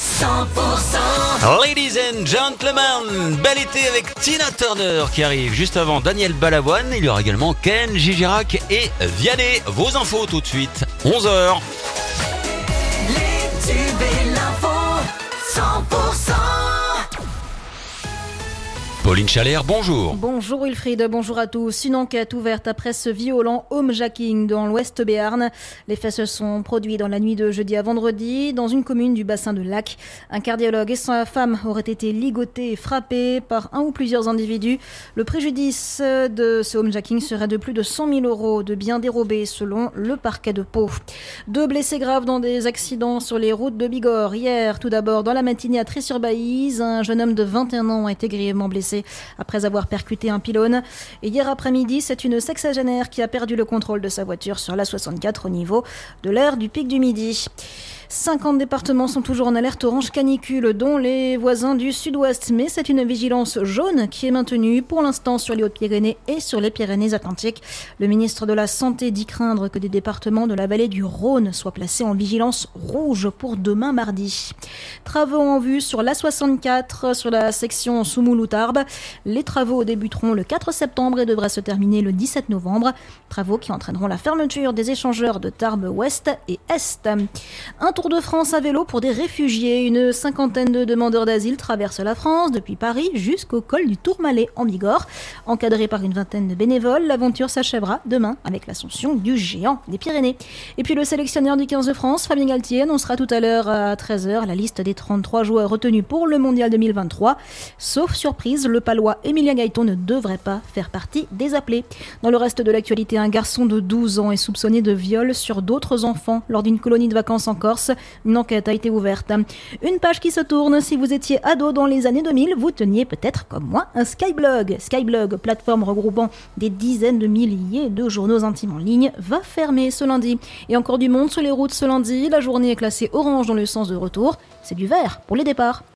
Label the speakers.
Speaker 1: 100% Ladies and gentlemen, bel été avec Tina Turner qui arrive juste avant Daniel Balavoine. Il y aura également Ken, Gigirac et Vianney. Vos infos tout de suite, 11h. Pauline Chalère, bonjour.
Speaker 2: Bonjour Wilfried, bonjour à tous. Une enquête ouverte après ce violent homejacking dans l'ouest Béarn. Les faits se sont produits dans la nuit de jeudi à vendredi dans une commune du bassin de Lac. Un cardiologue et sa femme auraient été ligotés et frappés par un ou plusieurs individus. Le préjudice de ce homejacking serait de plus de 100 000 euros de biens dérobés selon le parquet de Pau. Deux blessés graves dans des accidents sur les routes de Bigorre. Hier, tout d'abord, dans la matinée à Tré-sur-Baïse, un jeune homme de 21 ans a été grièvement blessé après avoir percuté un pylône. Et hier après-midi, c'est une sexagénaire qui a perdu le contrôle de sa voiture sur la 64 au niveau de l'aire du pic du Midi. 50 départements sont toujours en alerte orange canicule, dont les voisins du sud-ouest. Mais c'est une vigilance jaune qui est maintenue pour l'instant sur les Hautes-Pyrénées et sur les Pyrénées-Atlantiques. Le ministre de la Santé dit craindre que des départements de la vallée du Rhône soient placés en vigilance rouge pour demain mardi. Travaux en vue sur l'A64, sur la section Soumoulou-Tarbes. Les travaux débuteront le 4 septembre et devraient se terminer le 17 novembre. Travaux qui entraîneront la fermeture des échangeurs de Tarbes Ouest et Est. Un Tour de France à vélo pour des réfugiés. Une cinquantaine de demandeurs d'asile traversent la France depuis Paris jusqu'au col du Tourmalet en Bigorre. Encadré par une vingtaine de bénévoles, l'aventure s'achèvera demain avec l'ascension du géant des Pyrénées. Et puis le sélectionneur du 15 de France, Fabien Galtier, annoncera tout à l'heure à 13h la liste des 33 joueurs retenus pour le Mondial 2023. Sauf surprise, le palois Emilien Gaëton ne devrait pas faire partie des appelés. Dans le reste de l'actualité, un garçon de 12 ans est soupçonné de viol sur d'autres enfants lors d'une colonie de vacances en Corse. Une enquête a été ouverte. Une page qui se tourne. Si vous étiez ado dans les années 2000, vous teniez peut-être comme moi un Skyblog. Skyblog, plateforme regroupant des dizaines de milliers de journaux intimes en ligne, va fermer ce lundi. Et encore du monde sur les routes ce lundi. La journée est classée orange dans le sens de retour. C'est du vert pour les départs.